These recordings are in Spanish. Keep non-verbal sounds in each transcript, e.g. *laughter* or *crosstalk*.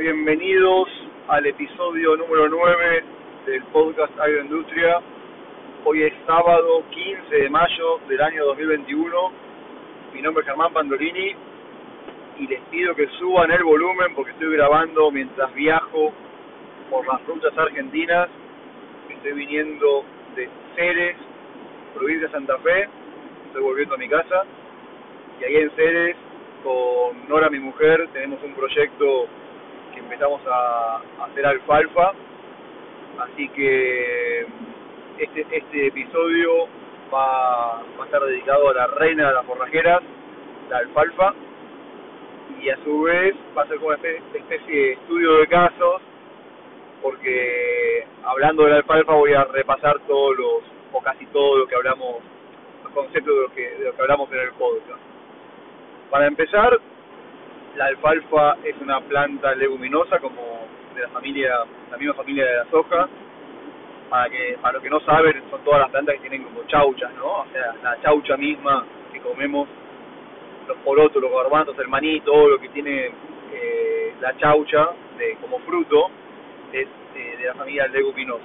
bienvenidos al episodio número 9 del podcast Agroindustria. Hoy es sábado 15 de mayo del año 2021. Mi nombre es Germán Pandolini y les pido que suban el volumen porque estoy grabando mientras viajo por las rutas argentinas. Estoy viniendo de Ceres, provincia de Santa Fe. Estoy volviendo a mi casa. Y ahí en Ceres, con Nora, mi mujer, tenemos un proyecto empezamos a, hacer alfalfa. Así que este, este episodio va, a estar dedicado a la reina de las forrajeras, la alfalfa, y a su vez va a ser como una especie de estudio de casos, porque hablando de la alfalfa voy a repasar todos los, o casi todo lo que hablamos, los conceptos de lo que, de lo que hablamos en el podcast. Para empezar, la alfalfa es una planta leguminosa como de la familia, la misma familia de la soja. Para que, para los que no saben, son todas las plantas que tienen como chauchas, ¿no? O sea, la chaucha misma que comemos, los porotos, los garbanzos, el maní, todo lo que tiene eh, la chaucha de, como fruto, es eh, de la familia leguminosa.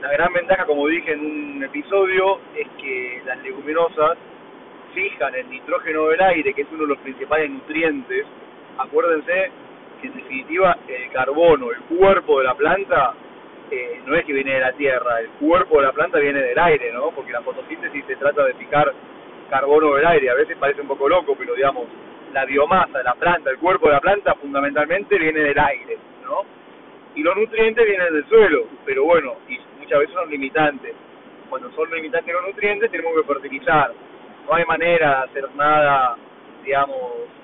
La gran ventaja, como dije en un episodio, es que las leguminosas fijan el nitrógeno del aire, que es uno de los principales nutrientes, acuérdense que en definitiva el carbono, el cuerpo de la planta, eh, no es que viene de la tierra, el cuerpo de la planta viene del aire, ¿no? Porque la fotosíntesis se trata de fijar carbono del aire, a veces parece un poco loco, pero digamos, la biomasa de la planta, el cuerpo de la planta fundamentalmente viene del aire, ¿no? Y los nutrientes vienen del suelo, pero bueno, y muchas veces son limitantes. Cuando son limitantes los nutrientes tenemos que fertilizar, no hay manera de hacer nada, digamos,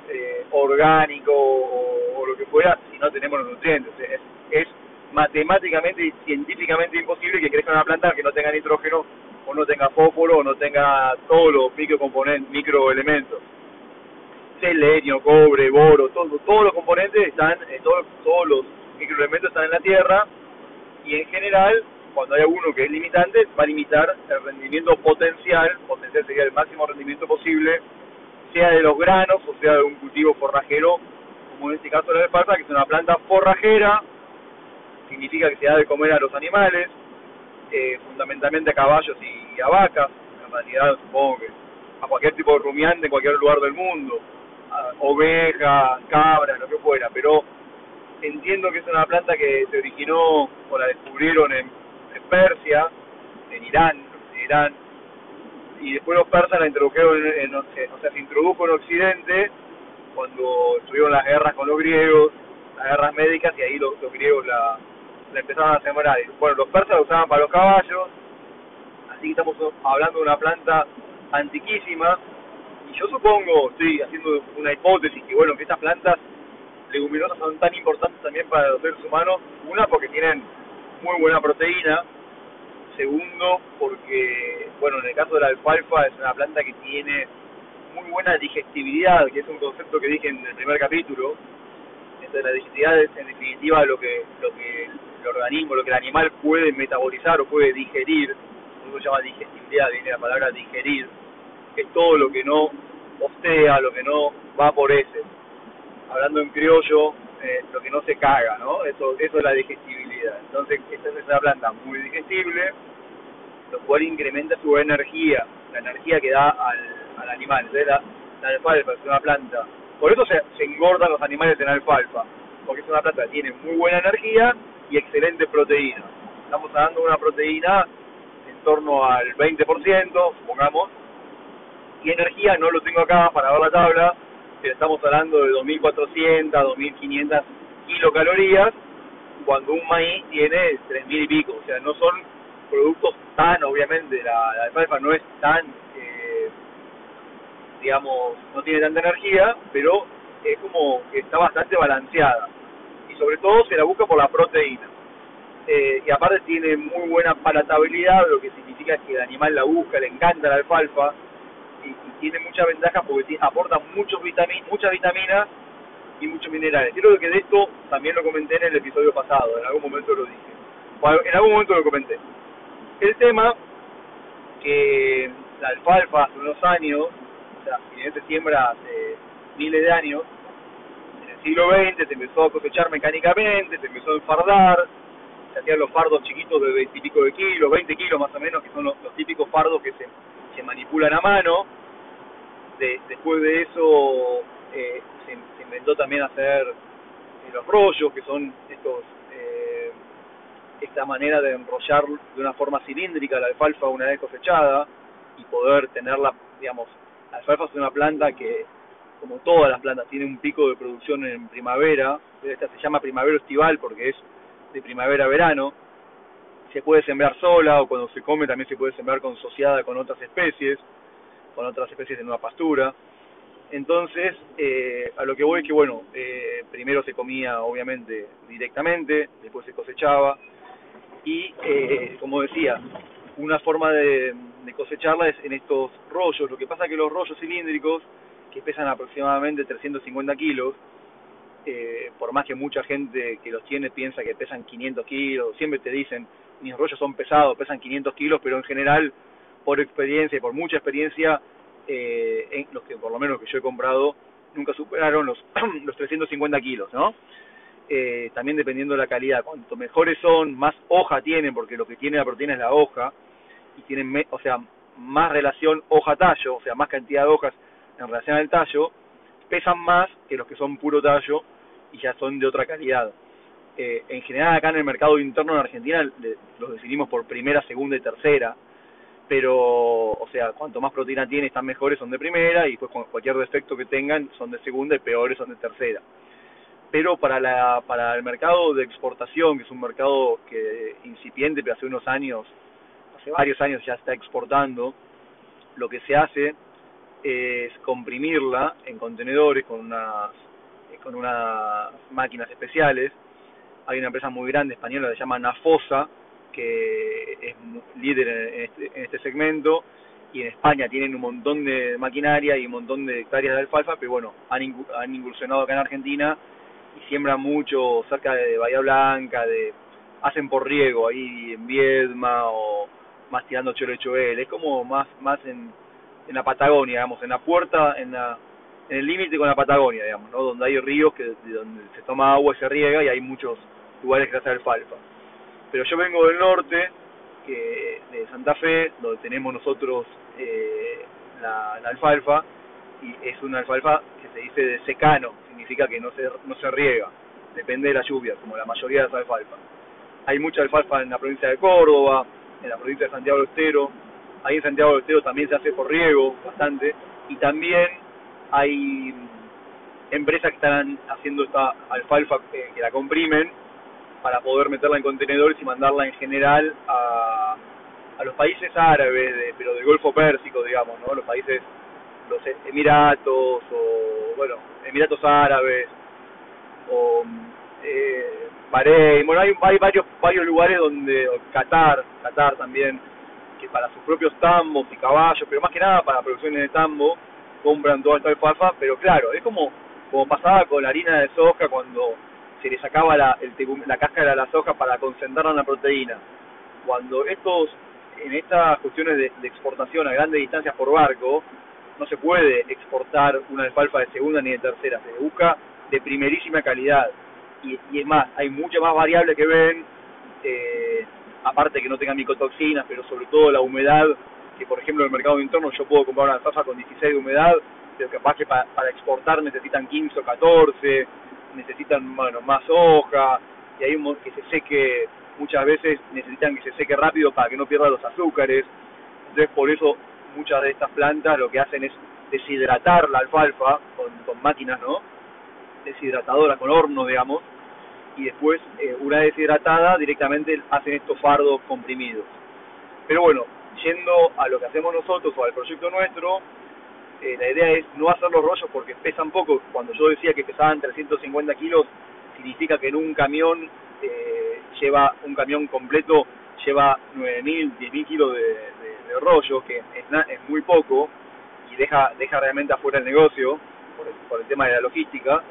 eh, orgánico o, lo que fuera si no tenemos los nutrientes. Es, es matemáticamente y científicamente imposible que crezca una planta que no tenga nitrógeno o no tenga fósforo o no tenga todos los microcomponentes, microelementos. Selenio, cobre, boro, todo, todos los componentes están, eh, todos, todos los microelementos están en la Tierra y en general cuando hay alguno que es limitante, va a limitar el rendimiento potencial, potencial sería el máximo rendimiento posible, sea de los granos o sea de un cultivo forrajero, como en este caso la alfalfa, que es una planta forrajera, significa que se da de comer a los animales, eh, fundamentalmente a caballos y a vacas, en realidad supongo que a cualquier tipo de rumiante en cualquier lugar del mundo, ovejas, cabras, lo que fuera, pero entiendo que es una planta que se originó o la descubrieron en Persia, en Irán, en Irán, y después los persas la introdujeron, en, o sea, se introdujo en Occidente cuando estuvieron las guerras con los griegos, las guerras médicas, y ahí los, griegos la, la empezaron a sembrar. Bueno, los persas la usaban para los caballos, así que estamos hablando de una planta antiquísima, y yo supongo, estoy haciendo una hipótesis, que bueno, que estas plantas leguminosas son tan importantes también para los seres humanos, una porque tienen muy buena proteína, Segundo, porque, bueno, en el caso de la alfalfa es una planta que tiene muy buena digestibilidad, que es un concepto que dije en el primer capítulo. Entonces, la digestibilidad es en definitiva lo que, lo que el organismo, lo que el animal puede metabolizar o puede digerir. Eso se llama digestibilidad, viene la palabra digerir, que es todo lo que no postea, lo que no va por ese. Hablando en criollo, eh, lo que no se caga, ¿no? Eso, eso es la digestibilidad. Entonces, esta es una planta muy digestible, lo cual incrementa su energía, la energía que da al, al animal. La, la alfalfa es una planta. Por eso se, se engordan los animales en alfalfa, porque es una planta que tiene muy buena energía y excelente proteína. Estamos hablando de una proteína en torno al 20%, supongamos, y energía no lo tengo acá para ver la tabla, estamos hablando de 2.400, 2.500 kilocalorías, cuando un maíz tiene 3.000 y pico. O sea, no son productos tan, obviamente, la, la alfalfa no es tan, eh, digamos, no tiene tanta energía, pero es como que está bastante balanceada. Y sobre todo se la busca por la proteína. Eh, y aparte tiene muy buena palatabilidad, lo que significa que el animal la busca, le encanta la alfalfa, y, tiene muchas ventajas porque aporta muchos vitamin, muchas vitaminas y muchos minerales. Creo que de esto también lo comenté en el episodio pasado, en algún momento lo dije. en algún momento lo comenté. El tema que la alfalfa hace unos años, o sea, si se siembra hace miles de años, en el siglo XX se empezó a cosechar mecánicamente, se empezó a enfardar, se hacían los fardos chiquitos de 20 y pico de kilos, 20 kilos más o menos, que son los, típicos fardos que se, se manipulan a mano. De, después de eso eh, se, inventó también hacer eh, los rollos, que son estos eh, esta manera de enrollar de una forma cilíndrica la alfalfa una vez cosechada y poder tenerla, digamos, la alfalfa es una planta que, como todas las plantas, tiene un pico de producción en primavera, esta se llama primavera estival porque es de primavera a verano, se puede sembrar sola o cuando se come también se puede sembrar consociada con otras especies, con otras especies de nueva pastura. Entonces, eh, a lo que voy es que, bueno, eh, primero se comía obviamente directamente, después se cosechaba y, eh, como decía, una forma de, de cosecharla es en estos rollos. Lo que pasa es que los rollos cilíndricos, que pesan aproximadamente 350 kilos, eh, por más que mucha gente que los tiene piensa que pesan 500 kilos, siempre te dicen, mis rollos son pesados, pesan 500 kilos, pero en general, por experiencia y por mucha experiencia, eh, en los que por lo menos que yo he comprado, nunca superaron los, *clears throat* los 350 kilos, ¿no? Eh, también dependiendo de la calidad, cuanto mejores son, más hoja tienen, porque lo que tiene la proteína es la hoja, y tienen, o sea, más relación hoja-tallo, o sea, más cantidad de hojas en relación al tallo, pesan más que los que son puro tallo y ya son de otra calidad. Eh, en general acá en el mercado interno en Argentina los definimos por primera, segunda y tercera, pero, o sea, cuanto más proteína tiene, están mejores, son de primera, y pues cualquier defecto que tengan son de segunda y peores son de tercera. Pero para, la, para el mercado de exportación, que es un mercado que incipiente, pero hace unos años, hace varios años ya está exportando, lo que se hace es comprimirla en contenedores con unas con unas máquinas especiales. Hay una empresa muy grande española que se llama Nafosa, que es líder en este, en este segmento, y en España tienen un montón de maquinaria y un montón de hectáreas de alfalfa, pero bueno, han, han incursionado acá en Argentina y siembran mucho cerca de Bahía Blanca, de hacen por riego ahí en Viedma o más tirando Chorechoel, es como más más en en la Patagonia, digamos, en la puerta, en la en el límite con la Patagonia, digamos, ¿no? Donde hay ríos que donde se toma agua y se riega y hay muchos lugares que hace alfalfa. Pero yo vengo del norte, que de Santa Fe, donde tenemos nosotros eh, la, alfalfa, y es una alfalfa que se dice de secano, significa que no se, no se riega, depende de la lluvia, como la mayoría de las alfalfas. Hay mucha alfalfa en la provincia de Córdoba, en la provincia de Santiago del Estero, ahí en Santiago del Estero también se hace por riego bastante, y también hay empresas que están haciendo esta alfalfa que, la comprimen para poder meterla en contenedores y mandarla en general a, a los países árabes, pero del Golfo Pérsico, digamos, ¿no? Los países, los Emiratos, o, bueno, Emiratos Árabes, o eh, bueno, hay, hay varios, varios lugares donde, Qatar, Qatar también, que para sus propios tambos y caballos, pero más que nada para producciones de tambo, compran toda esta alfalfa, pero claro, es como, como pasaba con la harina de soja cuando se le sacaba la, el, la cáscara de la soja para concentrarla en la proteína. Cuando estos, en estas cuestiones de, exportación a grandes distancias por barco, no se puede exportar una alfalfa de segunda ni de tercera, se busca de primerísima calidad. Y, y es más, hay muchas más variables que ven, eh, aparte que no tengan micotoxinas, pero sobre todo la humedad, que por ejemplo en el mercado interno yo puedo comprar una alfalfa con 16 de humedad, pero capaz que para, exportar necesitan 15 o 14, necesitan bueno, más hoja, y hay un que se seque, muchas veces necesitan que se seque rápido para que no pierda los azúcares, entonces por eso muchas de estas plantas lo que hacen es deshidratar la alfalfa con, con máquinas, ¿no? Deshidratadoras, con horno, digamos, y después, eh, una deshidratada, directamente hacen estos fardos comprimidos. Pero bueno, yendo a lo que hacemos nosotros o al proyecto nuestro, eh, la idea es no hacer los rollos porque pesan poco. Cuando yo decía que pesaban 350 kilos, significa que en un camión eh, lleva, un camión completo lleva 9.000, 10.000 kilos de, de, rollo, que es, es muy poco y deja, deja realmente afuera el negocio por por el tema de la logística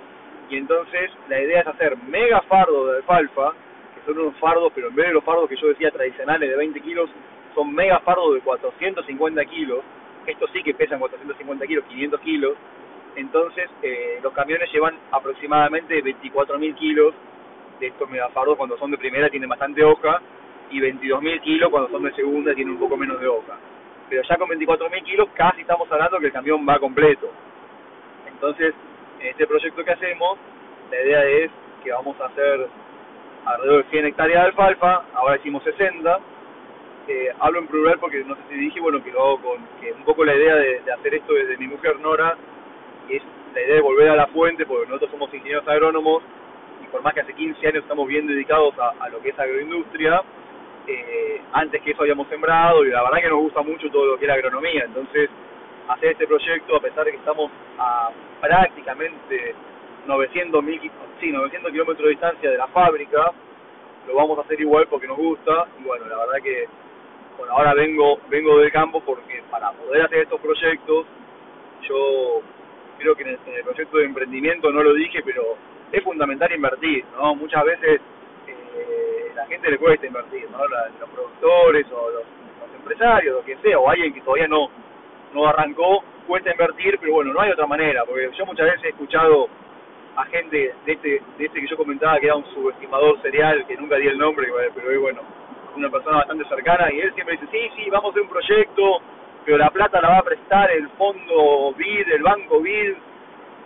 y entonces la idea es hacer mega fardos de alfalfa, que son unos fardos, pero en vez de los fardos que yo decía tradicionales de 20 kilos, son mega fardos de 450 kilos, estos sí que pesan 450 kilos, 500 kilos, Entonces, eh, los camiones llevan aproximadamente 24.000 kilos de estos megafardos cuando son de primera tienen bastante hoja y 22.000 kilos cuando son de segunda tienen un poco menos de hoja. Pero ya con 24.000 kilos casi estamos hablando que el camión va completo. Entonces, en este proyecto que hacemos, la idea es que vamos a hacer alrededor de 100 hectáreas de alfalfa, ahora hicimos 60. Eh, hablo en plural porque no sé si dije, bueno, que lo hago con, que un poco la idea de, hacer esto desde mi mujer Nora, es la idea de volver a la fuente, porque nosotros somos ingenieros agrónomos, y por más que hace 15 años estamos bien dedicados a, a lo que es agroindustria, eh, antes que eso habíamos sembrado, y la verdad que nos gusta mucho todo lo que es la agronomía, entonces hacer este proyecto, a pesar de que estamos a prácticamente 900, mil, sí, 900 kilómetros de distancia de la fábrica, lo vamos a hacer igual porque nos gusta y bueno, la verdad que bueno, ahora vengo vengo del campo porque para poder hacer estos proyectos yo creo que en el, proyecto de emprendimiento no lo dije, pero es fundamental invertir, ¿no? Muchas veces eh, la gente le cuesta invertir, ¿no? los productores o los, empresarios, lo que sea, o alguien que todavía no no arrancó, cuesta invertir, pero bueno, no hay otra manera, porque yo muchas veces he escuchado a gente de este, de este que yo comentaba que era un subestimador serial, que nunca di el nombre, pero bueno, una persona bastante cercana, y él siempre dice, sí, sí, vamos a hacer un proyecto, pero la plata la va a prestar el fondo BID, el banco BID,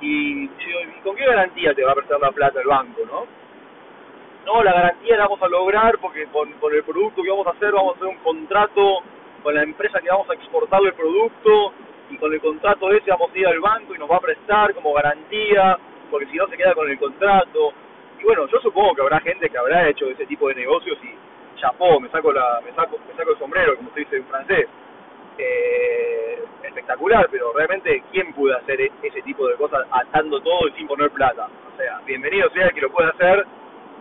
y, ¿y con qué garantía te va a prestar la plata el banco, no? No, la garantía la vamos a lograr porque con, con el producto que vamos a hacer vamos a hacer un contrato con la empresa que vamos a exportarle el producto y con el contrato ese vamos a ir al banco y nos va a prestar como garantía porque si no se queda con el contrato. Y bueno, yo supongo que habrá gente que habrá hecho ese tipo de negocios y chapó, me saco la me saco me saco el sombrero, como se dice en francés. Eh, espectacular, pero realmente quién puede hacer e-, ese tipo de cosas atando todo y sin poner plata. O sea, bienvenido sea el que lo pueda hacer,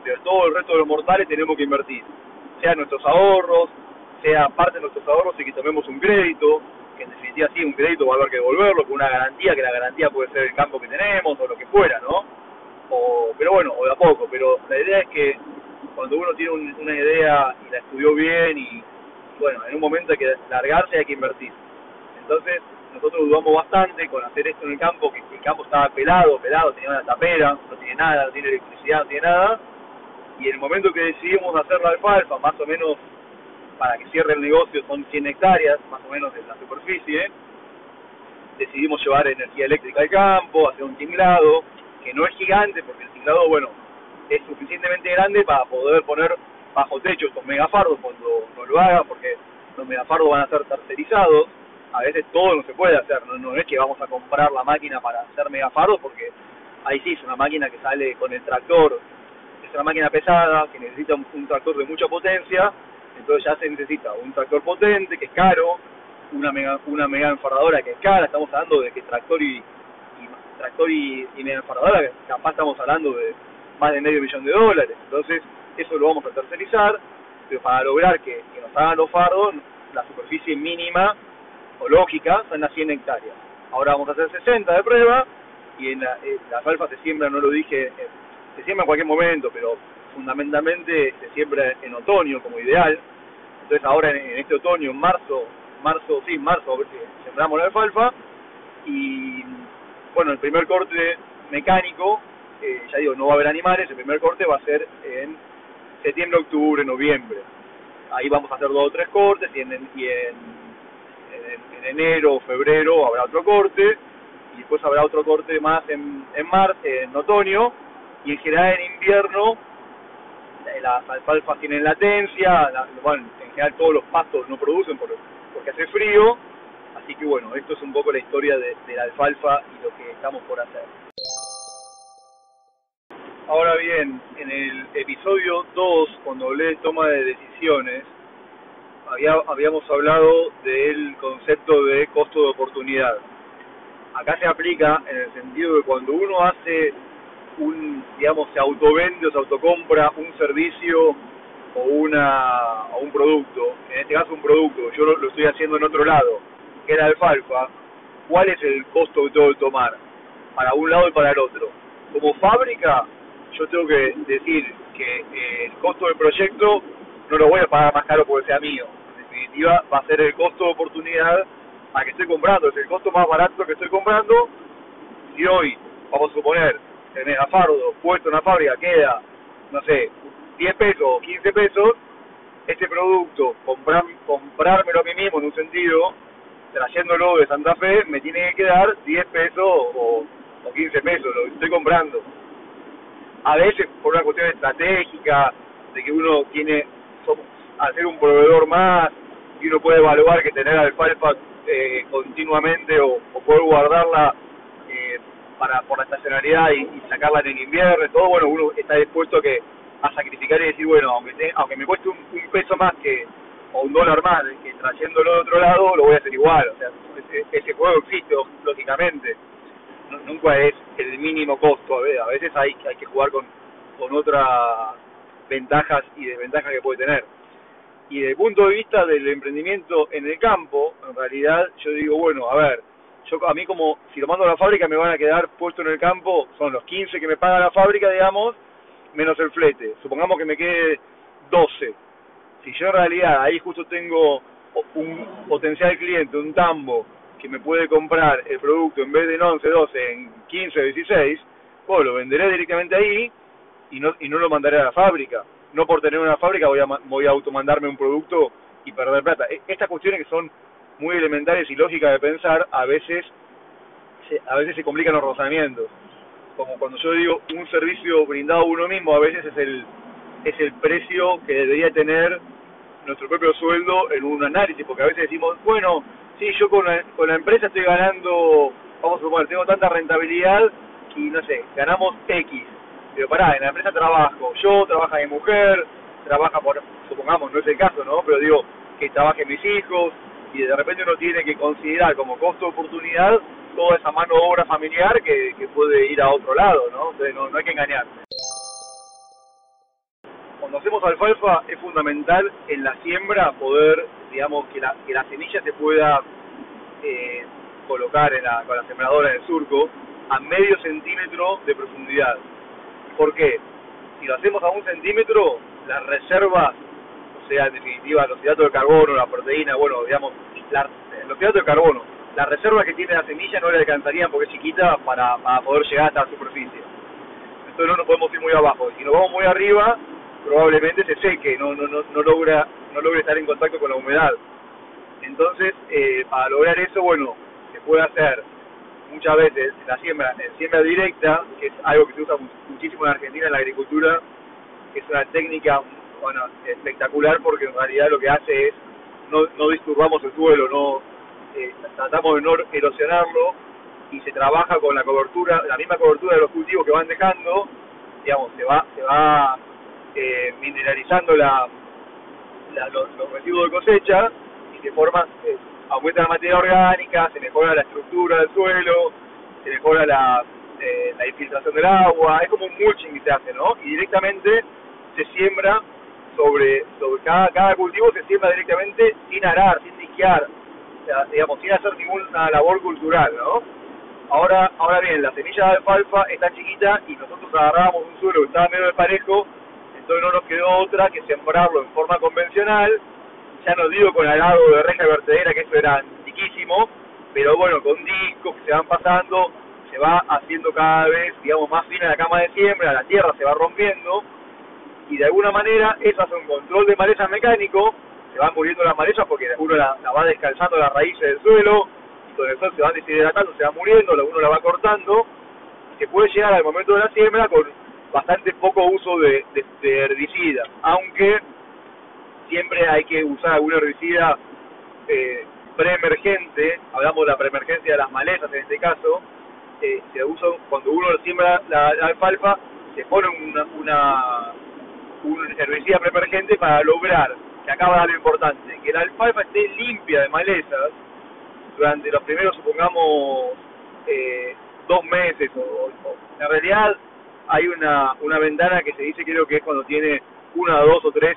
pero todo el resto de los mortales tenemos que invertir, sea nuestros ahorros, sea parte de nuestros ahorros y que tomemos un crédito, que en definitiva sí, un crédito va a haber que devolverlo con una garantía, que la garantía puede ser el campo que tenemos o lo que fuera, ¿no? O, pero bueno, o de a poco, pero la idea es que cuando uno tiene un, una idea y la estudió bien y bueno, en un momento hay que largarse y hay que invertir. Entonces, nosotros dudamos bastante con hacer esto en el campo, que el campo estaba pelado, pelado, tenía una tapera, no tiene nada, no tiene electricidad, no tiene nada, y en el momento que decidimos hacer la alfalfa, más o menos para que cierre el negocio son 100 hectáreas, más o menos de la superficie. Decidimos llevar energía eléctrica al campo, hacer un tinglado, que no es gigante, porque el tinglado, bueno, es suficientemente grande para poder poner bajo techo estos megafardos cuando no lo haga, porque los megafardos van a ser tercerizados. A veces todo no se puede hacer, no, no es que vamos a comprar la máquina para hacer megafardos, porque ahí sí es una máquina que sale con el tractor, es una máquina pesada, que necesita un, tractor de mucha potencia, entonces ya se necesita un tractor potente, que es caro, una mega, una mega enfardadora que es cara, estamos hablando de que tractor y, y tractor y, y mega enfardadora, capaz estamos hablando de más de medio millón de dólares, entonces eso lo vamos a tercerizar, pero para lograr que, que nos hagan los fardos, la superficie mínima o lógica son las 100 hectáreas. Ahora vamos a hacer 60 de prueba y en la, en la alfalfa se siembra, no lo dije, se siembra en cualquier momento, pero fundamentalmente se siembra en otoño como ideal. Entonces ahora en, en este otoño, en marzo, marzo, sí, marzo, sembramos la alfalfa y bueno, el primer corte mecánico, eh, ya digo, no va a haber animales, el primer corte va a ser en septiembre, octubre, noviembre. Ahí vamos a hacer dos o tres cortes y en, y en, en, en enero o febrero habrá otro corte y después habrá otro corte más en, en marzo, en otoño y en general en invierno las alfalfas tienen latencia, la, bueno, en general todos los pastos no producen por, porque hace frío, así que bueno, esto es un poco la historia de, de la alfalfa y lo que estamos por hacer. Ahora bien, en el episodio 2, cuando hablé de toma de decisiones, había, habíamos hablado del concepto de costo de oportunidad. Acá se aplica en el sentido de cuando uno hace un, digamos, se autovende o se autocompra un servicio o una o un producto, en este caso un producto, yo lo, estoy haciendo en otro lado, que era alfalfa, ¿cuál es el costo que tengo que tomar? Para un lado y para el otro. Como fábrica, yo tengo que decir que eh, el costo del proyecto no lo voy a pagar más caro porque sea mío. En definitiva, va a ser el costo de oportunidad a que estoy comprando. Es el costo más barato que estoy comprando si hoy, vamos a suponer, el megafardo puesto en la fábrica queda, no sé, 10 pesos o 15 pesos, este producto, comprar, comprármelo a mí mismo en un sentido, trayéndolo de Santa Fe, me tiene que quedar 10 pesos o, o 15 pesos, lo estoy comprando. A veces por una cuestión estratégica, de que uno tiene, hacer un proveedor más, y uno puede evaluar que tener alfalfa eh, continuamente o, poder guardarla eh, para por la estacionalidad y, sacarla en el invierno, todo, bueno, uno está dispuesto a que a sacrificar y decir, bueno, aunque, aunque me cueste un, peso más que o un dólar más que trayéndolo de otro lado, lo voy a hacer igual, o sea, ese, ese juego existe, lógicamente, nunca es el mínimo costo, a, veces hay, hay que jugar con, con otras ventajas y desventajas que puede tener y desde el punto de vista del emprendimiento en el campo, en realidad yo digo, bueno, a ver, yo a mí como si lo mando a la fábrica me van a quedar puesto en el campo, son los 15 que me paga la fábrica, digamos, menos el flete. Supongamos que me quede 12. Si yo en realidad ahí justo tengo un potencial cliente, un tambo, que me puede comprar el producto en vez de en 11, 12, en 15 o 16, pues lo venderé directamente ahí y no, y no lo mandaré a la fábrica no por tener una fábrica voy a, voy a automandarme un producto y perder plata. E, estas cuestiones que son muy elementales y lógicas de pensar, a veces se, a veces se complican los rozamientos. Como cuando yo digo un servicio brindado a uno mismo, a veces es el, es el precio que debería tener nuestro propio sueldo en un análisis, porque a veces decimos, bueno, sí, yo con la, con la empresa estoy ganando, vamos a suponer, tengo tanta rentabilidad y no sé, ganamos X Digo, pará, en la empresa trabajo yo, trabaja mi mujer, trabaja por, supongamos, no es el caso, ¿no? Pero digo, que trabajen mis hijos, y de repente uno tiene que considerar como costo de oportunidad toda esa mano obra familiar que, que puede ir a otro lado, ¿no? Entonces no, no hay que engañarse. Cuando hacemos alfalfa es fundamental en la siembra poder, digamos, que la, que la semilla se pueda eh, colocar en la, con la sembradora en el surco a medio centímetro de profundidad ¿Por qué? Si lo hacemos a un centímetro, las reservas, o sea, en definitiva, los hidratos de carbono, la proteína, bueno, digamos, la, los hidratos de carbono, las reservas que tiene la semilla no le alcanzarían porque es chiquita para, para poder llegar hasta la superficie. Entonces no nos podemos ir muy abajo. Si nos vamos muy arriba, probablemente se seque, no, no, no, no logra no logra estar en contacto con la humedad. Entonces, eh, para lograr eso, bueno, se puede hacer muchas veces la siembra, en siembra directa, que es algo que se usa muchísimo en Argentina en la agricultura, que es una técnica bueno, espectacular porque en realidad lo que hace es no, no disturbamos el suelo, no eh, tratamos de no erosionarlo y se trabaja con la cobertura, la misma cobertura de los cultivos que van dejando, digamos, se va, se va eh, mineralizando la, la los, los, residuos de cosecha y se forma, eh, aumenta la materia orgánica, se mejora la estructura del suelo, se mejora la, eh, la infiltración del agua, es como un mulching que se hace, ¿no? Y directamente se siembra sobre, sobre cada, cada cultivo se siembra directamente sin arar, sin sea, digamos, sin hacer ninguna labor cultural, ¿no? Ahora, ahora bien, la semilla de alfalfa está chiquita y nosotros agarrábamos un suelo que estaba medio de parejo, entonces no nos quedó otra que sembrarlo en forma convencional. Ya no digo con arado de reja vertedera, que eso era antiquísimo, pero bueno, con discos que se van pasando, se va haciendo cada vez, digamos, más fina la cama de siembra, la tierra se va rompiendo, y de alguna manera eso hace un control de malezas mecánico, se van muriendo las malezas porque uno la, la va descalzando las raíces del suelo, y con el sol se van deshidratando, se va muriendo, uno la va cortando, y se puede llegar al momento de la siembra con bastante poco uso de, de, de herbicida, aunque siempre hay que usar alguna herbicida eh, preemergente, hablamos de la preemergencia de las malezas en este caso, eh, se usa cuando uno siembra la, alfalfa, se pone una, una un herbicida preemergente para lograr, que acaba de lo importante, que la alfalfa esté limpia de malezas durante los primeros, supongamos, eh, dos meses, o, en realidad hay una, una ventana que se dice creo que es cuando tiene una, dos o tres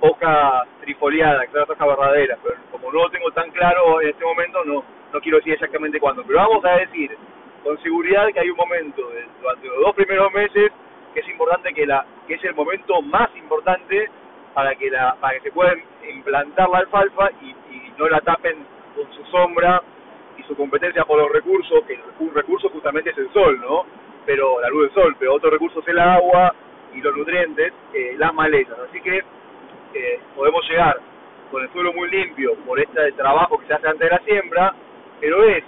hojas trifoliadas, las hojas verdaderas, pero como no lo tengo tan claro en este momento, no, no quiero decir exactamente cuándo, pero vamos a decir con seguridad que hay un momento durante los dos primeros meses que es importante que la que es el momento más importante para que la para que se pueda implantar la alfalfa y, y no la tapen con su sombra y su competencia por los recursos, que un recurso justamente es el sol, ¿no? Pero la luz del sol, pero otro recurso es el agua y los nutrientes, eh, las malezas. Así que eh, podemos llegar con el suelo muy limpio por este trabajo que se hace antes de la siembra, pero es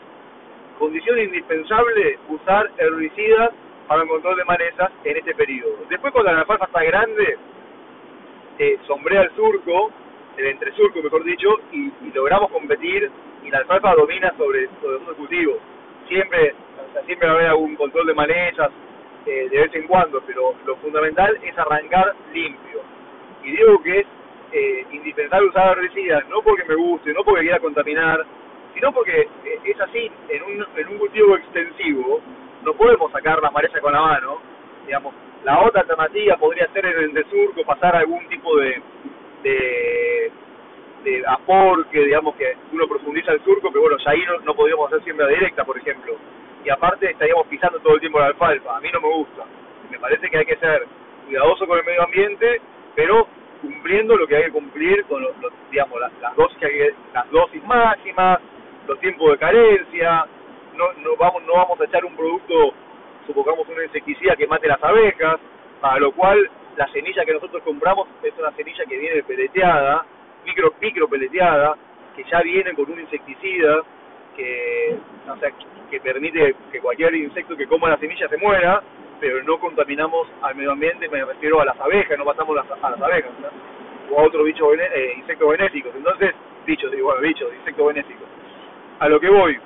condición indispensable usar herbicidas para el control de malezas en este periodo. Después cuando la alfalfa está grande, eh, sombrea el surco, el entresurco mejor dicho, y, logramos competir y la alfalfa domina sobre, sobre los cultivos. Siempre, siempre va a haber algún control de malezas eh, de vez en cuando, pero lo fundamental es arrancar limpio. Y digo que es eh, indispensable usar herbicidas, no porque me guste, no porque quiera contaminar, sino porque eh, es así, en un, en un cultivo extensivo, no podemos sacar la maleza con la mano, digamos, la otra alternativa podría ser en el desurco, pasar algún tipo de, de, de digamos, que uno profundiza el surco, pero bueno, ya ahí no, no podríamos hacer siembra directa, por ejemplo. Y aparte estaríamos pisando todo el tiempo la alfalfa, a mí no me gusta. Me parece que hay que ser cuidadoso con el medio ambiente, pero cumpliendo lo que hay que cumplir con los, digamos las, dosis las dosis máximas los tiempos de carencia no no vamos no vamos a echar un producto supongamos un insecticida que mate las abejas para lo cual la semilla que nosotros compramos es una semilla que viene peleteada micro micro peleteada que ya viene con un insecticida que o sea que permite que cualquier insecto que coma la semilla se muera pero no contaminamos al medio ambiente, me refiero a las abejas, no matamos las, a las abejas, o a otros bichos, eh, insectos benéficos. Entonces, bichos, digo, bueno, bichos, insectos benéficos. A lo que voy,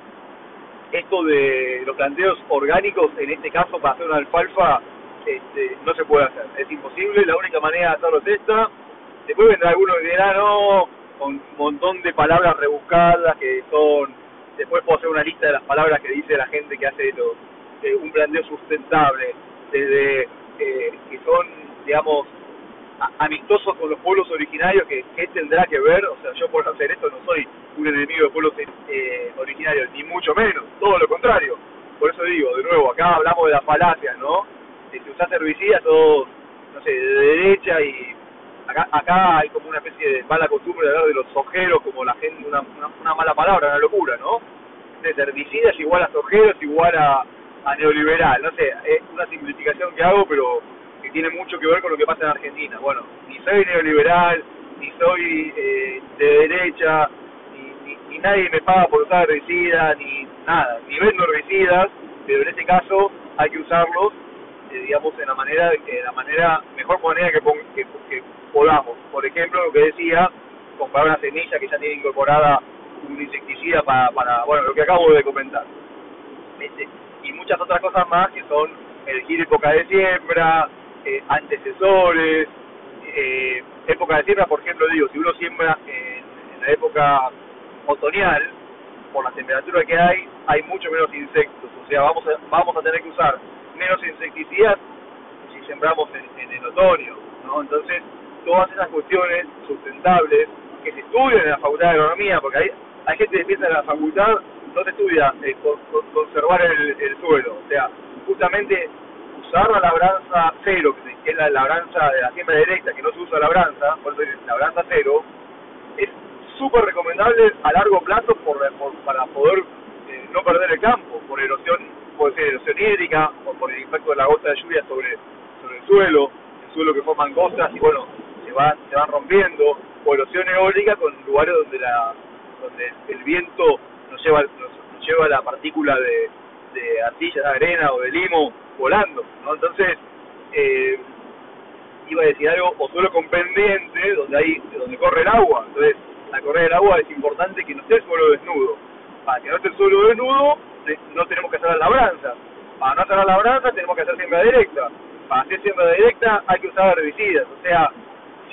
esto de los planteos orgánicos, en este caso para hacer una alfalfa, este, no se puede hacer, es imposible, la única manera de hacerlo es esta. Después vendrá alguno y dirá, no, con un montón de palabras rebuscadas que son, después puedo hacer una lista de las palabras que dice la gente que hace los un planteo sustentable, desde eh, que son, digamos, amistosos con los pueblos originarios, que qué tendrá que ver, o sea, yo por hacer esto no soy un enemigo de pueblos eh, originarios, ni mucho menos, todo lo contrario. Por eso digo, de nuevo, acá hablamos de las falacias, ¿no? Que usás herbicidas todos, no sé, de derecha y acá, acá hay como una especie de mala costumbre de hablar de los ojeros como la gente, una, una, mala palabra, una locura, ¿no? Entonces, herbicidas igual a ojeros, igual a, neoliberal. No sé, es una simplificación que hago, pero que tiene mucho que ver con lo que pasa en Argentina. Bueno, ni soy neoliberal, ni soy eh, de derecha, ni, ni, nadie me paga por usar herbicidas, ni nada, ni vendo herbicidas, pero en este caso hay que usarlos, eh, digamos, en la manera, en la manera, mejor manera que, que, que podamos. Por ejemplo, lo que decía, comprar una semilla que ya tiene incorporada un insecticida para, para bueno, lo que acabo de comentar. Este, y muchas otras cosas más que son elegir época de siembra, eh, antecesores, eh, época de siembra, por ejemplo, digo, si uno siembra en, la época otoñal, por la temperatura que hay, hay mucho menos insectos, o sea, vamos a, vamos a tener que usar menos insecticidas si sembramos en, en el otoño, ¿no? Entonces, todas esas cuestiones sustentables que se estudian en la Facultad de Agronomía, porque hay, hay gente que piensa en la facultad no se estudia eh, conservar el, el, suelo, o sea, justamente usar la labranza cero, que es la labranza de la siembra directa, que no se usa labranza, por eso es labranza cero, es súper recomendable a largo plazo por, para poder eh, no perder el campo, por erosión, puede ser erosión hídrica, o por el impacto de la gota de lluvia sobre, sobre el suelo, el suelo que forman costas y bueno, van, se van rompiendo, erosión eólica con lugares donde la donde el viento nos lleva, nos, lleva la partícula de, de arcilla, de arena o de limo volando, ¿no? Entonces, eh, iba a decir algo, o suelo con pendiente, donde hay, donde corre el agua, entonces, la correr del agua es importante que no esté el suelo desnudo. Para que no esté el suelo desnudo, no tenemos que hacer la labranza. Para no hacer la labranza, tenemos que hacer siembra directa. Para hacer siembra directa, hay que usar herbicidas. O sea,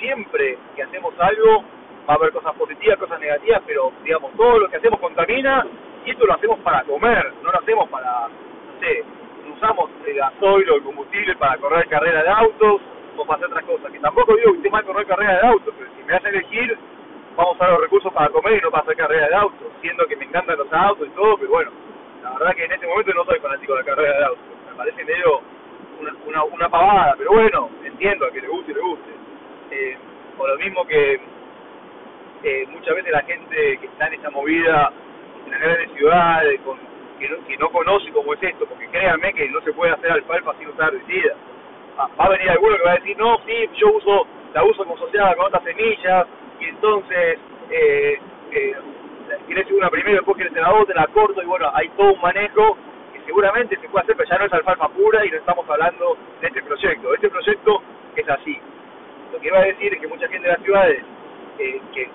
siempre que hacemos algo, va a haber cosas positivas, cosas negativas, pero digamos, todo lo que hacemos contamina y esto lo hacemos para comer, no lo hacemos para, no sé, usamos el gasoil o el combustible para correr carrera de autos o para hacer otras cosas, que tampoco digo que esté mal correr carrera de autos, pero si me hace elegir, vamos a los recursos para comer y no para hacer carrera de autos, siendo que me encantan los autos y todo, pero bueno, la verdad que en este momento no soy fanático de la carrera de autos, me parece medio una, una, una pavada, pero bueno, entiendo a que le guste y le guste. Eh, o lo mismo que muchas veces la gente que está en esta movida las grandes ciudades, con, que, no, que no conoce cómo es esto, porque créanme que no se puede hacer alfalfa sin usar herbicidas. Ah, va a venir alguno que va a decir, no, sí, yo uso la uso como asociada con otras semillas, y entonces eh, eh, una primero, después querés la otra, la corto, y bueno, hay todo un manejo que seguramente se puede hacer, pero ya no es alfalfa pura y no estamos hablando de este proyecto. Este proyecto es así. Lo que iba a decir es que mucha gente de las ciudades, eh, que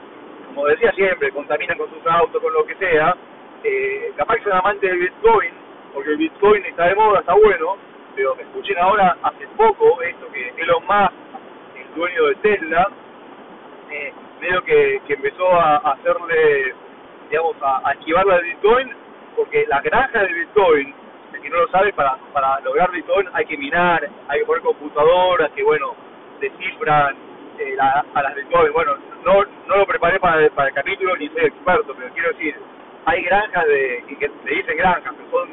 como decía siempre, contaminan con sus autos, con lo que sea, eh, capaz que son amantes del Bitcoin, porque el Bitcoin está de moda, está bueno, pero escuchen ahora, hace poco, esto que Elon Musk, el dueño de Tesla, eh, medio que, que empezó a, hacerle, digamos, a, a esquivarle al Bitcoin, porque la granja del Bitcoin, el que no lo sabe, para, para lograr Bitcoin hay que minar, hay que poner computadoras que, bueno, descifran eh, la, a las Bitcoin. Bueno, no, no lo preparé para, para el capítulo ni soy experto, pero quiero decir, hay granjas de, que se dicen granjas, que son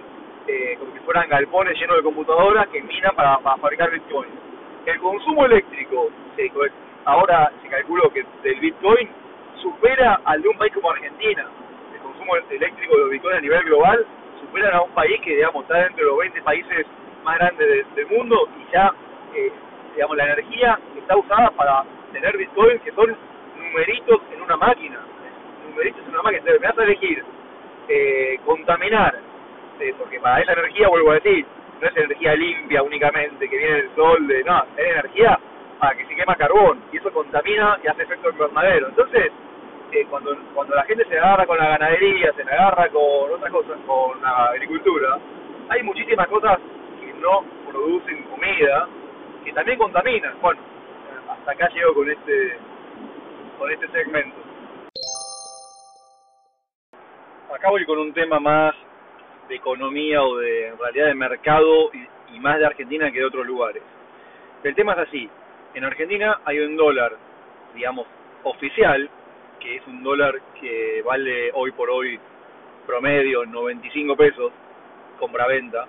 eh, como si fueran galpones llenos de computadoras que minan para, fabricar Bitcoin. El consumo eléctrico, ahora se calculó que del Bitcoin supera al de un país como Argentina. El consumo eléctrico de los Bitcoin a nivel global supera a un país que, digamos, está dentro de los 20 países más grandes del mundo y ya, eh, digamos, la energía está usada para tener Bitcoin que son numeritos en una máquina. Numeritos en una máquina. Entonces, me a elegir eh, contaminar, eh, porque para esa energía, vuelvo a decir, no es energía limpia únicamente que viene del sol, de no, es energía para que se quema carbón y eso contamina y hace efecto invernadero. Entonces, eh, cuando cuando la gente se agarra con la ganadería, se agarra con otras cosas, con la agricultura, hay muchísimas cosas que no producen comida que también contaminan. Bueno, hasta acá llego con este con este segmento. Acá voy con un tema más de economía o de realidad de mercado y, y más de Argentina que de otros lugares. El tema es así, en Argentina hay un dólar, digamos, oficial, que es un dólar que vale hoy por hoy promedio 95 pesos, compra-venta.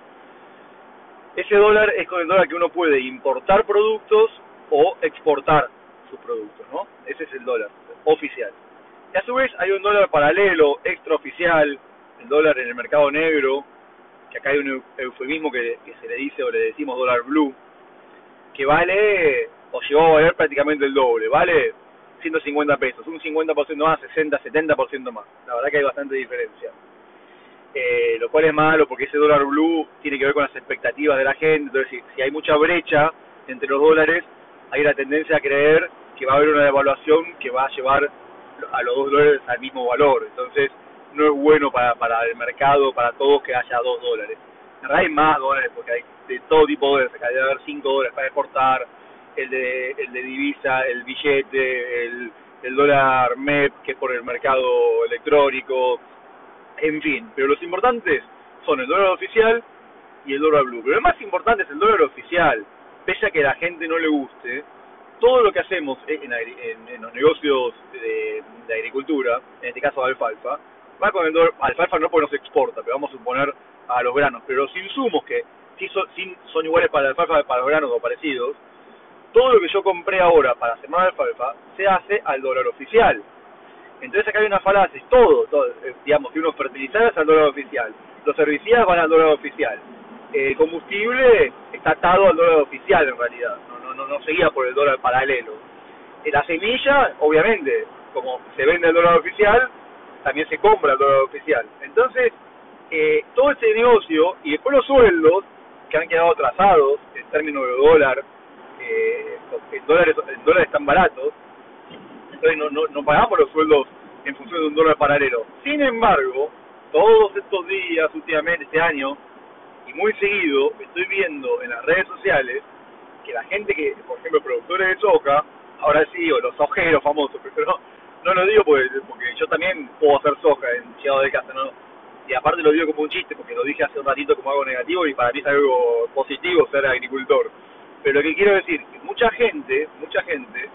Ese dólar es con el dólar que uno puede importar productos o exportar sus productos, ¿no? Ese es el dólar oficial. Y a su vez hay un dólar paralelo, extraoficial, el dólar en el mercado negro, que acá hay un eufemismo que, se le dice o le decimos dólar blue, que vale, o llegó a valer prácticamente el doble, vale 150 pesos, un 50% más, 60, 70% más. La verdad que hay bastante diferencia. Eh, lo cual es malo porque ese dólar blue tiene que ver con las expectativas de la gente, entonces si, hay mucha brecha entre los dólares, hay la tendencia a creer que va a haber una devaluación que va a llevar a los dos dólares al mismo valor. Entonces, no es bueno para, para el mercado, para todos, que haya dos dólares. En realidad hay más dólares, porque hay de todo tipo de dólares. Acá debe haber cinco dólares para exportar, el de, el de divisa, el billete, el, el dólar MEP, que es por el mercado electrónico, en fin. Pero los importantes son el dólar oficial y el dólar blue. Pero lo más importante es el dólar oficial. Pese a que a la gente no le guste, todo lo que hacemos en, los negocios de, de, agricultura, en este caso de alfalfa, va con el dólar, alfalfa no porque no se exporta, pero vamos a suponer a los granos, pero los insumos que sí son, son iguales para la alfalfa para los granos o parecidos, todo lo que yo compré ahora para sembrar alfalfa se hace al dólar oficial. Entonces acá hay una falacia, todo, todo eh, digamos que unos fertilizantes al dólar oficial, los herbicidas van al dólar oficial, el combustible está atado al dólar oficial en realidad, no, no, no, seguía por el dólar paralelo. La semilla, obviamente, como se vende el dólar oficial, también se compra el dólar oficial. Entonces, eh, todo este negocio y después los sueldos que han quedado trazados en términos de dólar, eh, en dólares, en dólares tan baratos, no, no, no pagamos los sueldos en función de un dólar paralelo. Sin embargo, todos estos días, últimamente, este año, y muy seguido, estoy viendo en las redes sociales que la gente que, por ejemplo, productores de soja, ahora sí, o los sojeros famosos, *laughs* pero no, no lo digo porque, porque yo también puedo hacer soja en Chiado de Casa, ¿no? Y aparte lo digo como un chiste, porque lo dije hace un ratito como algo negativo y para mí es algo positivo ser agricultor. Pero lo que quiero decir, que mucha gente, mucha gente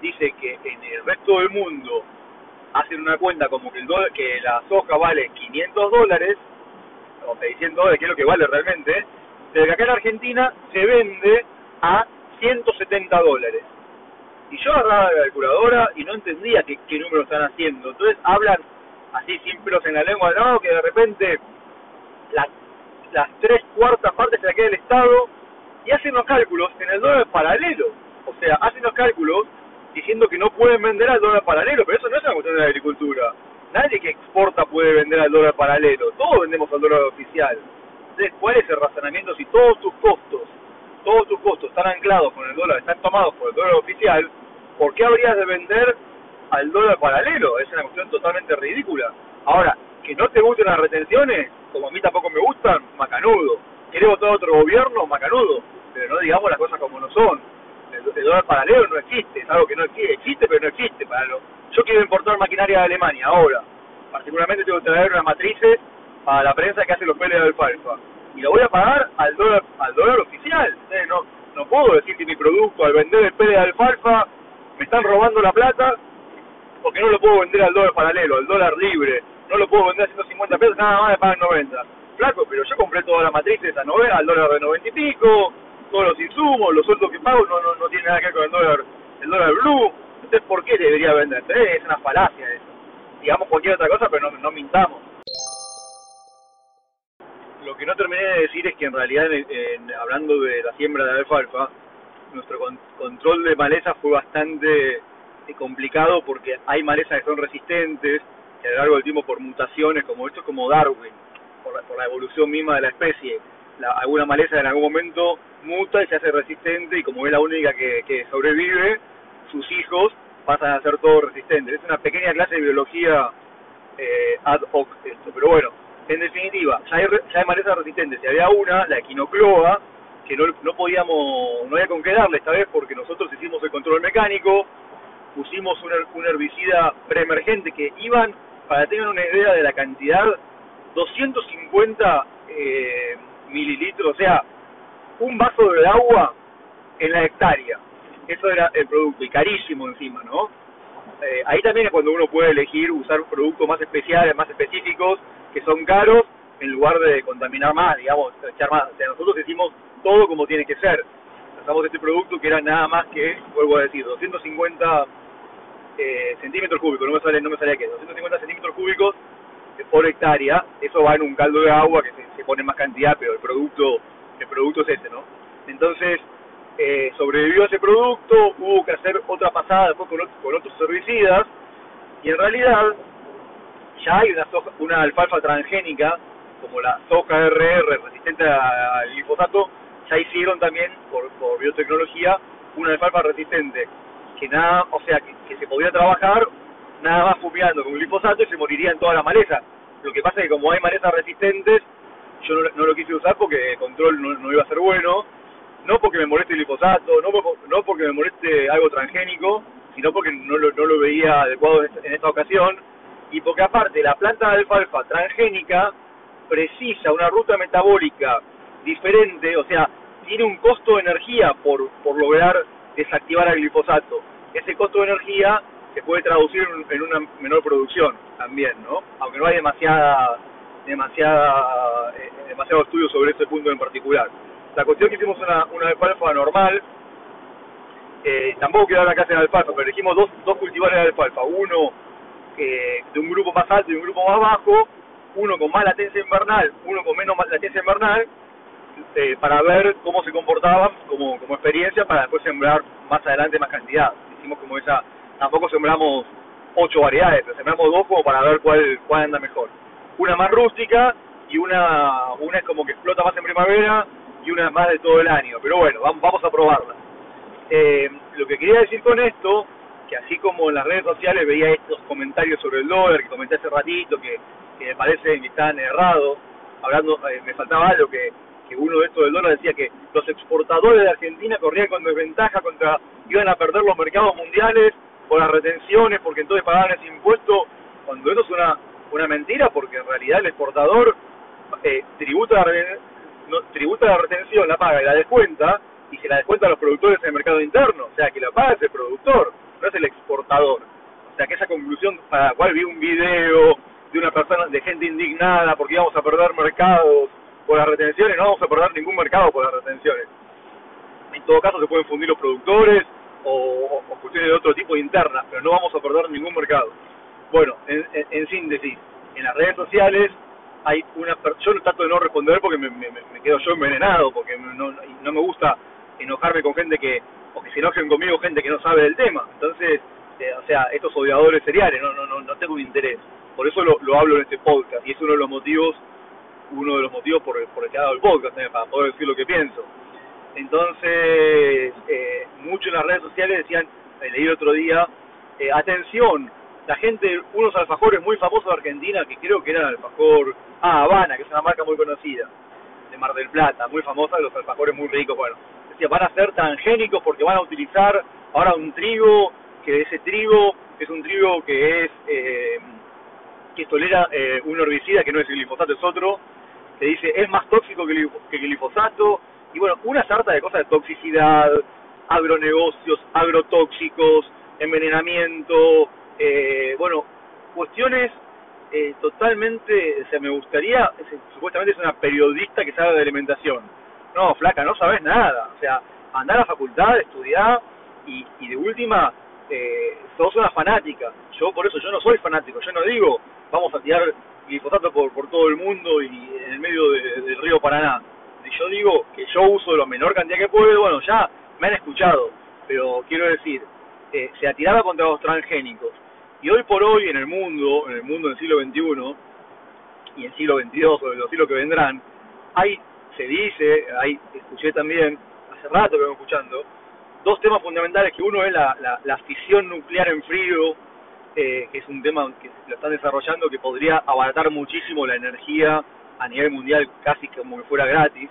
dice que en el resto del mundo hacen una cuenta como que, el dólar, que la soja vale 500 dólares, o 600 dólares, que es lo que vale realmente, pero que acá en Argentina se vende a 170 dólares. Y yo agarraba la calculadora y no entendía qué, número están haciendo. Entonces hablan así sin pelos en la lengua, no, que de repente las, las tres cuartas partes se la queda el Estado y hacen los cálculos en el dólar paralelo. O sea, hacen los cálculos diciendo que no pueden vender al dólar paralelo, pero eso no es una cuestión de la agricultura. Nadie que exporta puede vender al dólar paralelo, todos vendemos al dólar oficial. Entonces, ¿cuál es el razonamiento? Si todos tus costos, todos tus costos están anclados con el dólar, están tomados por el dólar oficial, ¿por qué habrías de vender al dólar paralelo? Es una cuestión totalmente ridícula. Ahora, que no te gusten las retenciones, como a mí tampoco me gustan, macanudo. ¿Querés votar a otro gobierno? Macanudo. Pero no digamos las cosas como no son. El, dólar paralelo no existe, es algo que no existe, pero no existe. Para lo, yo quiero importar maquinaria de Alemania ahora. Particularmente tengo que traer unas matrices para la prensa que hace los peles de alfalfa. Y lo voy a pagar al dólar, al dólar oficial. no, no puedo decir que mi producto, al vender el pele de alfalfa, me están robando la plata porque no lo puedo vender al dólar paralelo, al dólar libre. No lo puedo vender a 150 pesos, nada más me pagan 90. Flaco, pero yo compré toda la matriz esa novela al dólar de 90 y pico, todos los insumos, los sueldos que pago no, no, no tiene nada que ver con el dólar, el dólar blue. Entonces, ¿por qué debería vender? Es una falacia eso. Digamos cualquier otra cosa, pero no, no mintamos. Lo que no terminé de decir es que en realidad, hablando de la siembra de alfalfa, nuestro control de maleza fue bastante eh, complicado porque hay malezas que son resistentes, que a lo largo del tiempo por mutaciones, como esto es como Darwin, por la, evolución misma de la especie, alguna maleza en algún momento muta y se hace resistente y como es la única que, sobrevive, sus hijos pasan a ser todos resistentes. Es una pequeña clase de biología eh, ad hoc esto, pero bueno, en definitiva, ya hay, ya hay malezas resistentes. Si había una, la equinocloa, que no, no podíamos, no había con qué darle esta vez porque nosotros hicimos el control mecánico, pusimos un, un herbicida preemergente que iban, para tener una idea de la cantidad, 250 eh, mililitros, o sea, un vaso de agua en la hectárea. Eso era el producto, y carísimo encima, ¿no? Eh, ahí también es cuando uno puede elegir usar productos más especiales, más específicos, que son caros, en lugar de contaminar más, digamos, echar más. O sea, nosotros hicimos todo como tiene que ser. Usamos este producto que era nada más que, vuelvo a decir, 250 eh, centímetros cúbicos, no me sale, no me sale aquí, 250 centímetros cúbicos por hectárea, eso va en un caldo de agua que se, pone más cantidad, pero el producto, el producto es ese, ¿no? Entonces, eh, sobrevivió ese producto, hubo que hacer otra pasada después con, con otros herbicidas, y en realidad ya hay una, una alfalfa transgénica, como la soja RR resistente al glifosato, ya hicieron también, por, biotecnología, una alfalfa resistente, que nada, o sea, que, se podía trabajar nada más fumeando con glifosato y se moriría en toda la maleza. Lo que pasa es que como hay malezas resistentes, yo no, lo quise usar porque el control no, iba a ser bueno, no porque me moleste el glifosato, no, no porque me moleste algo transgénico, sino porque no lo, no lo veía adecuado en esta ocasión, y porque aparte la planta de alfalfa transgénica precisa una ruta metabólica diferente, o sea, tiene un costo de energía por, por lograr desactivar el glifosato. Ese costo de energía se puede traducir en una menor producción también, ¿no? Aunque no hay demasiada, demasiada, eh, demasiado estudio sobre ese punto en particular. La cuestión que hicimos una, alfalfa normal, eh, tampoco quiero hablar acá en alfalfa, pero elegimos dos, dos cultivares de alfalfa, uno eh, de un grupo más alto y un grupo más bajo, uno con más latencia invernal, uno con menos latencia invernal, eh, para ver cómo se comportaban como, como experiencia para después sembrar más adelante más cantidad. Hicimos como esa, tampoco sembramos ocho variedades, sembramos dos como para ver cuál, cuál anda mejor. Una más rústica y una, una es como que explota más en primavera y una más de todo el año. Pero bueno, vamos, vamos a probarla. Eh, lo que quería decir con esto que así como en las redes sociales veía estos comentarios sobre el dólar que comenté hace ratito, que, que me parece que están errados, hablando, eh, me faltaba algo que, que uno de estos del dólar decía que los exportadores de Argentina corrían con desventaja contra, iban a perder los mercados mundiales por las retenciones, porque entonces pagaban ese impuesto, cuando eso es una, una mentira, porque en realidad el exportador eh, tributa, la, no, tributa la retención, la paga y la descuenta, y se la descuenta a los productores en el mercado interno, o sea que la paga es el productor no es el exportador. O sea, que esa conclusión para la cual vi un video de una persona, de gente indignada porque íbamos a perder mercados por las retenciones, no vamos a perder ningún mercado por las retenciones. En todo caso se pueden fundir los productores o, cuestiones de otro tipo internas, pero no vamos a perder ningún mercado. Bueno, en, síntesis, en las redes sociales hay una yo trato de no responder porque me, quedo yo envenenado, porque no, no me gusta enojarme con gente que, o que se enojen conmigo gente que no sabe del tema. Entonces, eh, o sea, estos odiadores seriales, no, no, no, no tengo un interés. Por eso lo, lo hablo en este podcast y es uno de los motivos, uno de los motivos por, por el que he dado el podcast, eh, para poder decir lo que pienso. Entonces, eh, muchos en las redes sociales decían, leí el otro día, atención, la gente, unos alfajores muy famosos de Argentina, que creo que eran alfajor, ah, Habana, que es una marca muy conocida, de Mar del Plata, muy famosa, los alfajores muy ricos, bueno, decía, van a ser tangénicos porque van a utilizar ahora un trigo, que ese trigo es un trigo que es, eh, que tolera eh, un herbicida que no es el glifosato, es otro, que dice, es más tóxico que el glifosato, y bueno, una sarta de cosas de toxicidad, agronegocios, agrotóxicos, envenenamiento, eh, bueno, cuestiones eh, totalmente, o sea, me gustaría, supuestamente es una periodista que sabe de alimentación. No, flaca, no sabes nada. O sea, andar a la facultad, estudiar y, y de última, eh, sos una fanática. Yo por eso, yo no soy fanático, yo no digo, vamos a tirar glifosato por, por todo el mundo y en el medio del río Paraná. Y yo digo que yo uso la menor cantidad que puedo, bueno, ya me han escuchado, pero quiero decir, eh, se atiraba contra los transgénicos y hoy por hoy en el mundo, en el mundo del siglo XXI y el siglo XXII o los siglos que vendrán, hay, se dice, hay, escuché también, hace rato que vengo escuchando, dos temas fundamentales, que uno es la, la, la fisión nuclear en frío, eh, que es un tema que lo están desarrollando, que podría abaratar muchísimo la energía a nivel mundial casi como que fuera gratis.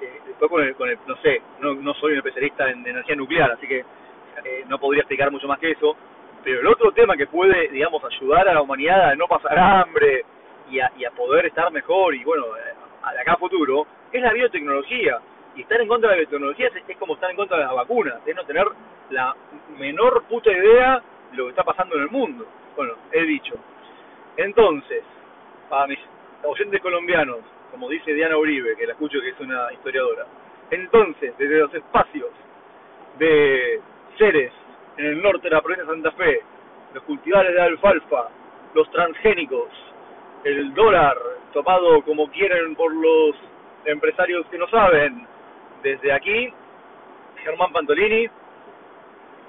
Eh, después con el, con el, no sé, no, no soy un especialista en energía nuclear, así que eh, no podría explicar mucho más que eso, pero el otro tema que puede, digamos, ayudar a la humanidad a no pasar hambre y a, y a poder estar mejor y, bueno, de acá a futuro, es la biotecnología. Y estar en contra de la biotecnología es, como estar en contra de las vacunas, es no tener la menor puta idea de lo que está pasando en el mundo. Bueno, he dicho. Entonces, para mis oyentes colombianos, como dice Diana Uribe, que la escucho que es una historiadora, entonces, desde los espacios de seres en el norte de la provincia de Santa Fe, los cultivares de alfalfa, los transgénicos, el dólar tomado como quieren por los empresarios que no saben. Desde aquí, Germán Pantolini,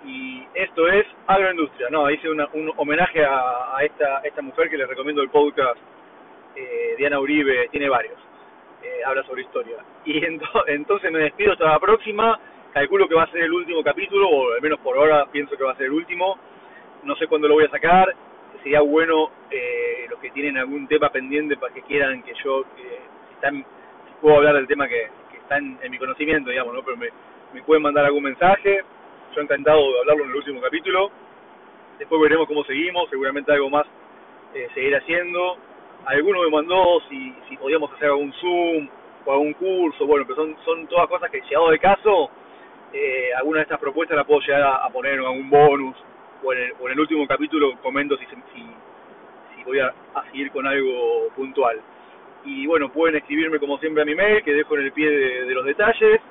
y esto es Agroindustria. No, hice un homenaje a, esta, esta mujer que les recomiendo el podcast, eh, Diana Uribe, tiene varios, eh, habla sobre historia. Y entonces me despido hasta la próxima calculo que va a ser el último capítulo, o al menos por ahora pienso que va a ser el último. No sé cuándo lo voy a sacar. Sería bueno eh, los que tienen algún tema pendiente para que quieran que yo, si, están, puedo hablar del tema que, que está en, mi conocimiento, digamos, ¿no? Pero me, me pueden mandar algún mensaje. Yo encantado de hablarlo en el último capítulo. Después veremos cómo seguimos, seguramente algo más eh, seguir haciendo. Alguno me mandó si, si podíamos hacer algún Zoom o algún curso, bueno, pero son, son todas cosas que llegado de caso eh, alguna de estas propuestas la puedo llegar a, poner en algún bonus o en, el, o en el último capítulo comento si, si, si voy a, seguir con algo puntual. Y bueno, pueden escribirme como siempre a mi mail, que dejo en el pie de, los detalles,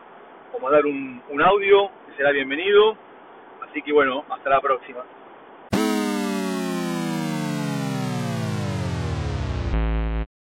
o mandar un, un audio, que será bienvenido. Así que bueno, hasta la próxima.